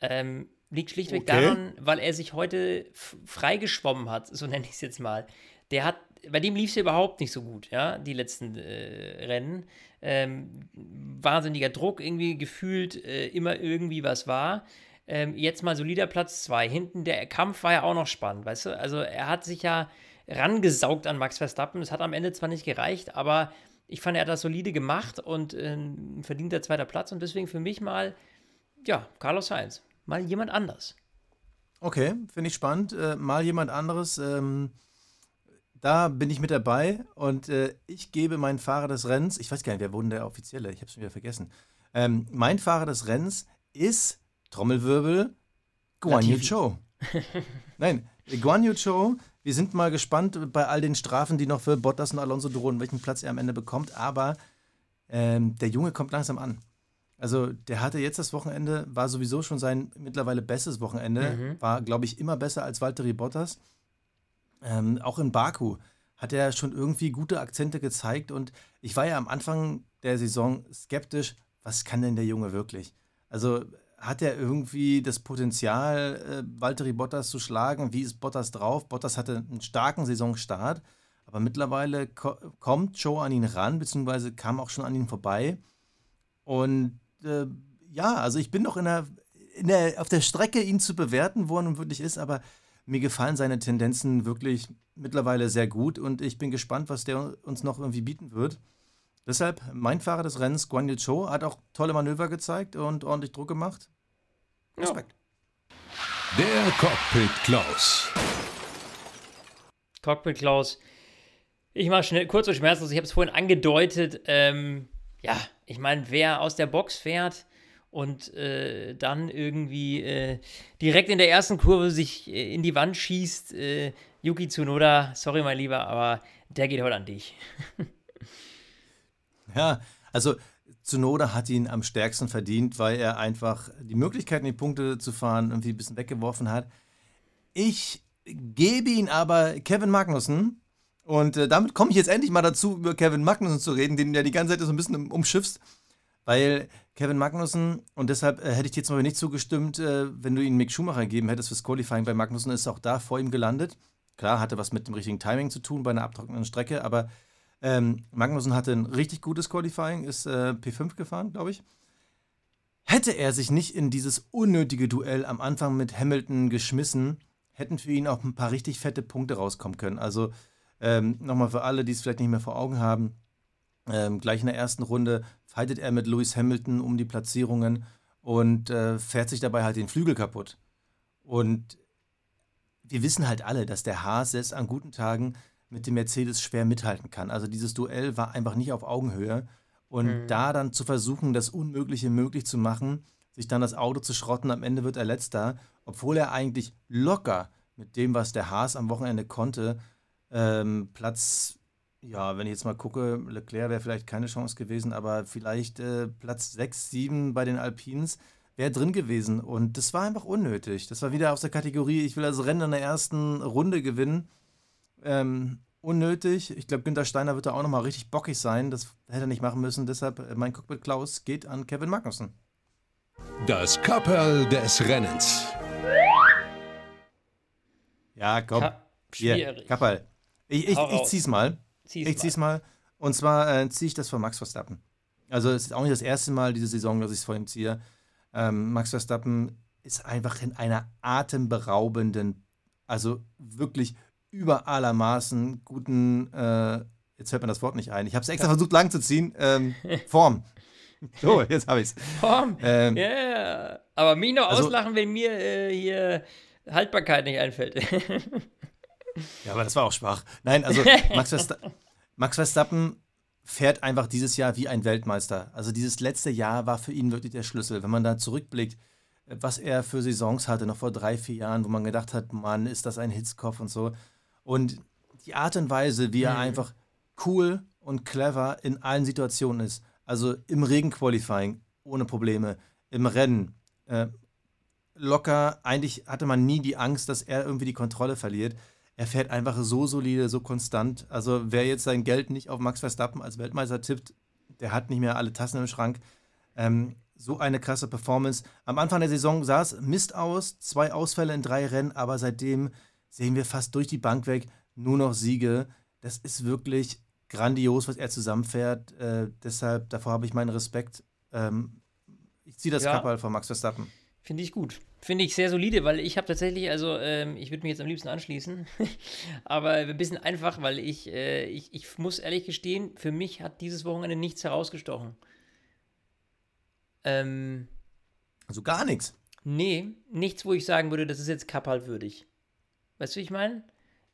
S3: Ähm, Liegt schlichtweg okay. daran, weil er sich heute freigeschwommen hat, so <laughs> nenne ich es jetzt mal. Der hat, bei dem lief es ja überhaupt nicht so gut, ja, die letzten äh, Rennen. Ähm, wahnsinniger Druck, irgendwie gefühlt äh, immer irgendwie was war. Ähm, jetzt mal solider Platz 2. Hinten der Kampf war ja auch noch spannend, weißt du? Also er hat sich ja rangesaugt an Max Verstappen. Es hat am Ende zwar nicht gereicht, aber ich fand, er hat das solide gemacht und äh, verdient der zweiter Platz und deswegen für mich mal, ja, Carlos Sainz mal jemand anders.
S2: Okay, finde ich spannend. Äh, mal jemand anderes. Ähm, da bin ich mit dabei und äh, ich gebe meinen Fahrer des Rennens, ich weiß gar nicht, wer wurde der offizielle, ich habe es wieder vergessen. Ähm, mein Fahrer des Rennens ist, Trommelwirbel, Guan Yu Cho. <laughs> Nein, Guan Yu Cho, wir sind mal gespannt bei all den Strafen, die noch für Bottas und Alonso drohen, welchen Platz er am Ende bekommt, aber ähm, der Junge kommt langsam an. Also der hatte jetzt das Wochenende, war sowieso schon sein mittlerweile bestes Wochenende, mhm. war, glaube ich, immer besser als Valtteri Bottas. ähm, auch in Baku hat er schon irgendwie gute Akzente gezeigt und ich war ja am Anfang der Saison skeptisch, was kann denn der Junge wirklich? Also hat er irgendwie das Potenzial, äh, Valtteri Bottas zu schlagen? Wie ist Bottas drauf? Bottas hatte einen starken Saisonstart, aber mittlerweile ko kommt Joe an ihn ran, beziehungsweise kam auch schon an ihn vorbei. Und äh, ja, also ich bin noch in der, in der, auf der Strecke, ihn zu bewerten, wo er nun wirklich ist, aber mir gefallen seine Tendenzen wirklich mittlerweile sehr gut und ich bin gespannt, was der uns noch irgendwie bieten wird. Deshalb mein Fahrer des Rennens, Guan Yu Zhou, hat auch tolle Manöver gezeigt und ordentlich Druck gemacht. Respekt.
S1: Ja. Der Cockpit Klaus.
S3: Cockpit Klaus. Ich mache schnell, kurz und schmerzlos, ich habe es vorhin angedeutet. Ähm, ja, ich meine, wer aus der Box fährt und äh, dann irgendwie äh, direkt in der ersten Kurve sich äh, in die Wand schießt, äh, Yuki Tsunoda, sorry mein Lieber, aber der geht heute an dich. <laughs>
S2: ja, also Tsunoda hat ihn am stärksten verdient, weil er einfach die Möglichkeiten, die Punkte zu fahren, irgendwie ein bisschen weggeworfen hat. Ich gebe ihn aber Kevin Magnussen. Und äh, damit komme ich jetzt endlich mal dazu, über Kevin Magnussen zu reden, den du ja die ganze Zeit so ein bisschen umschiffst. Weil Kevin Magnussen, und deshalb äh, hätte ich dir jetzt mal nicht zugestimmt, äh, wenn du ihn Mick Schumacher gegeben hättest fürs Qualifying bei Magnussen, ist auch da vor ihm gelandet. Klar, hatte was mit dem richtigen Timing zu tun bei einer abtrocknenden Strecke, aber ähm, Magnussen hatte ein richtig gutes Qualifying, ist äh, P5 gefahren, glaube ich. Hätte er sich nicht in dieses unnötige Duell am Anfang mit Hamilton geschmissen, hätten für ihn auch ein paar richtig fette Punkte rauskommen können. Also ähm, nochmal für alle, die es vielleicht nicht mehr vor Augen haben, ähm, gleich in der ersten Runde fightet er mit Lewis Hamilton um die Platzierungen und äh, fährt sich dabei halt den Flügel kaputt. Und wir wissen halt alle, dass der Haas selbst an guten Tagen mit dem Mercedes schwer mithalten kann. Also dieses Duell war einfach nicht auf Augenhöhe. Und mhm. da dann zu versuchen, das Unmögliche möglich zu machen, sich dann das Auto zu schrotten, am Ende wird er letzter, obwohl er eigentlich locker mit dem, was der Haas am Wochenende konnte, ähm, Platz, ja, wenn ich jetzt mal gucke, Leclerc wäre vielleicht keine Chance gewesen, aber vielleicht äh, Platz 6, 7 bei den Alpins wäre drin gewesen. Und das war einfach unnötig. Das war wieder aus der Kategorie, ich will das Rennen in der ersten Runde gewinnen. Ähm, unnötig. Ich glaube, Günther Steiner wird da auch nochmal richtig bockig sein. Das hätte er nicht machen müssen. Deshalb, äh, mein Cockpit Klaus geht an Kevin Magnussen.
S1: Das Kapperl des Rennens.
S2: Ja, komm. Ka Hier, Kapperl. Ich, ich, ich zieh's mal. Zieh's ich zieh's mal. Und zwar äh, ziehe ich das von Max Verstappen. Also, es ist auch nicht das erste Mal diese Saison, dass ich es vor ihm ziehe. Ähm, Max Verstappen ist einfach in einer atemberaubenden, also wirklich über allermaßen guten, äh, jetzt fällt mir das Wort nicht ein, ich habe es extra versucht lang zu ziehen, ähm, <laughs> Form. So, jetzt habe ich es.
S3: Form. Ähm, yeah. Aber mich noch also, auslachen, wenn mir äh, hier Haltbarkeit nicht einfällt. <laughs>
S2: ja, aber das war auch schwach. Nein, also <laughs> Max, Versta Max Verstappen fährt einfach dieses Jahr wie ein Weltmeister. Also dieses letzte Jahr war für ihn wirklich der Schlüssel. Wenn man da zurückblickt, was er für Saisons hatte, noch vor drei, vier Jahren, wo man gedacht hat, Mann, ist das ein Hitzkopf und so. Und die Art und Weise, wie er mhm. einfach cool und clever in allen Situationen ist. Also im Regenqualifying ohne Probleme, im Rennen äh, locker. Eigentlich hatte man nie die Angst, dass er irgendwie die Kontrolle verliert. Er fährt einfach so solide, so konstant. Also wer jetzt sein Geld nicht auf Max Verstappen als Weltmeister tippt, der hat nicht mehr alle Tassen im Schrank. Ähm, so eine krasse Performance. Am Anfang der Saison sah es Mist aus, zwei Ausfälle in drei Rennen, aber seitdem sehen wir fast durch die Bank weg nur noch Siege. Das ist wirklich grandios, was er zusammenfährt. Äh, deshalb, davor habe ich meinen Respekt. Ähm, ich ziehe das ja. Kappal von Max Verstappen.
S3: Finde ich gut. Finde ich sehr solide, weil ich habe tatsächlich, also ähm, ich würde mich jetzt am liebsten anschließen, <laughs> aber ein bisschen einfach, weil ich, äh, ich, ich muss ehrlich gestehen, für mich hat dieses Wochenende nichts herausgestochen.
S2: Ähm, also gar nichts?
S3: Nee, nichts, wo ich sagen würde, das ist jetzt Kappal würdig. Weißt du, wie ich meine?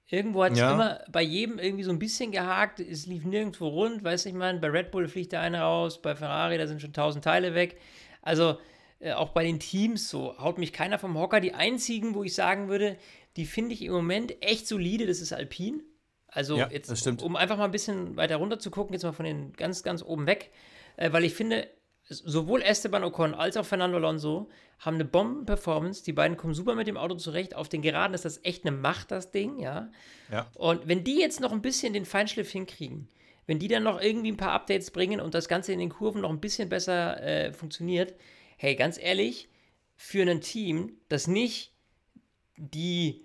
S3: Irgendwo hat es ja. immer bei jedem irgendwie so ein bisschen gehakt. Es lief nirgendwo rund, weißt du, ich meine? Bei Red Bull fliegt der eine raus, bei Ferrari, da sind schon tausend Teile weg. Also äh, auch bei den Teams so, haut mich keiner vom Hocker. Die einzigen, wo ich sagen würde, die finde ich im Moment echt solide, das ist Alpine. Also ja, jetzt, um einfach mal ein bisschen weiter runter zu gucken, jetzt mal von den ganz, ganz oben weg, äh, weil ich finde, sowohl Esteban Ocon als auch Fernando Alonso haben eine Bomben-Performance. Die beiden kommen super mit dem Auto zurecht. Auf den Geraden ist das echt eine Macht, das Ding, ja.
S2: ja.
S3: Und wenn die jetzt noch ein bisschen den Feinschliff hinkriegen, wenn die dann noch irgendwie ein paar Updates bringen und das Ganze in den Kurven noch ein bisschen besser äh, funktioniert, hey, ganz ehrlich, für ein Team, das nicht die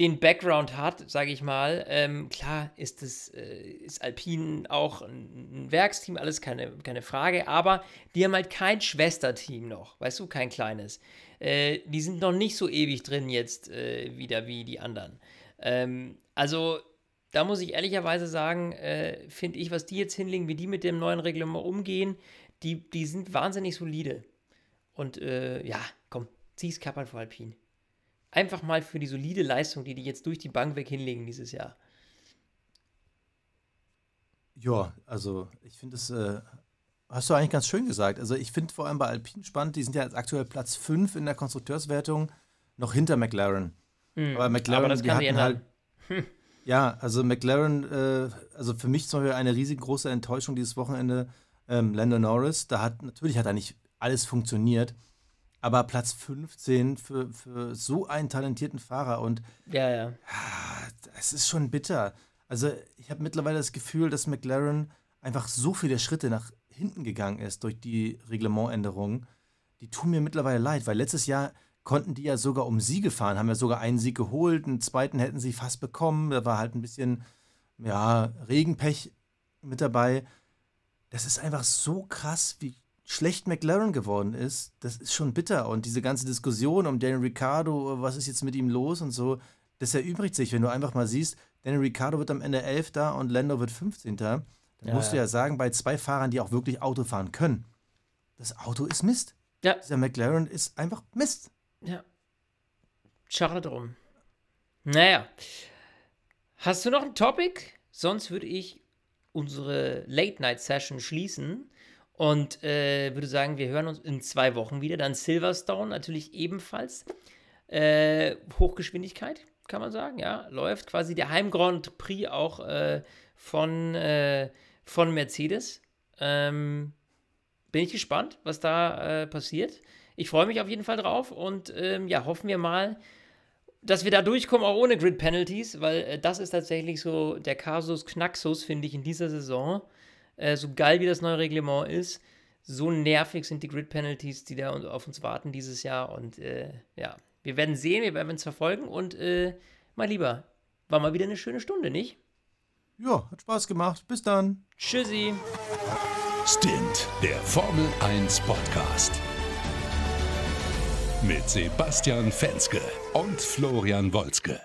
S3: den Background hat, sage ich mal. Ähm, klar ist das äh, ist Alpine auch ein, Werksteam, alles keine, keine Frage, aber die haben halt kein Schwesterteam noch, weißt du, kein kleines. Äh, die sind noch nicht so ewig drin jetzt äh, wieder wie die anderen. Ähm, also da muss ich ehrlicherweise sagen, äh, finde ich, was die jetzt hinlegen, wie die mit dem neuen Reglement umgehen, die, die sind wahnsinnig solide. Und äh, ja, komm, zieh's Kappern vor Alpine. Einfach mal für die solide Leistung, die die jetzt durch die Bank weg hinlegen dieses Jahr.
S2: Ja, also ich finde es, äh, hast du eigentlich ganz schön gesagt. Also ich finde vor allem bei Alpine spannend, die sind ja jetzt aktuell Platz 5 in der Konstrukteurswertung, noch hinter McLaren.
S3: Mhm, aber McLaren, aber die hatten halt. Hm.
S2: Ja, also McLaren, äh, also für mich zum Beispiel eine riesengroße Enttäuschung dieses Wochenende. Ähm, Lando Norris, da hat natürlich hat da nicht alles funktioniert, aber Platz 15 für, für so einen talentierten Fahrer und
S3: ja, ja.
S2: Es ist schon bitter. Also ich habe mittlerweile das Gefühl, dass McLaren einfach so viele Schritte nach hinten gegangen ist durch die Reglementänderungen. Die tun mir mittlerweile leid, weil letztes Jahr konnten die ja sogar um Siege fahren, haben ja sogar einen Sieg geholt, einen zweiten hätten sie fast bekommen. Da war halt ein bisschen ja, Regenpech mit dabei. Das ist einfach so krass, wie schlecht McLaren geworden ist, das ist schon bitter. Und diese ganze Diskussion um Daniel Ricciardo, was ist jetzt mit ihm los und so, das erübrigt sich, wenn du einfach mal siehst, Daniel Ricciardo wird am Ende 11. und Lando wird 15. Dann ja, musst du ja sagen, bei zwei Fahrern, die auch wirklich Auto fahren können, das Auto ist Mist.
S3: Ja.
S2: Dieser McLaren ist einfach Mist.
S3: Ja. Schade drum. Naja. Hast du noch ein Topic? Sonst würde ich unsere Late-Night-Session schließen und äh, würde sagen, wir hören uns in zwei Wochen wieder. Dann Silverstone natürlich ebenfalls. Äh, Hochgeschwindigkeit, kann man sagen, ja. Läuft quasi der Heim Grand Prix auch äh, von, äh, von Mercedes. Ähm, bin ich gespannt, was da äh, passiert. Ich freue mich auf jeden Fall drauf und ähm, ja, hoffen wir mal, dass wir da durchkommen, auch ohne Grid Penalties, weil äh, das ist tatsächlich so der Kasus Knaxus, finde ich, in dieser Saison. Äh, so geil wie das neue Reglement ist, so nervig sind die Grid Penalties, die da auf uns warten dieses Jahr. Und äh, ja, wir werden sehen, wir werden es verfolgen. Und äh, mein Lieber, war mal wieder eine schöne Stunde, nicht?
S2: Ja, hat Spaß gemacht. Bis dann.
S3: Tschüssi.
S1: Stint, der Formel 1 Podcast. Mit Sebastian Fenske und Florian Wolzke.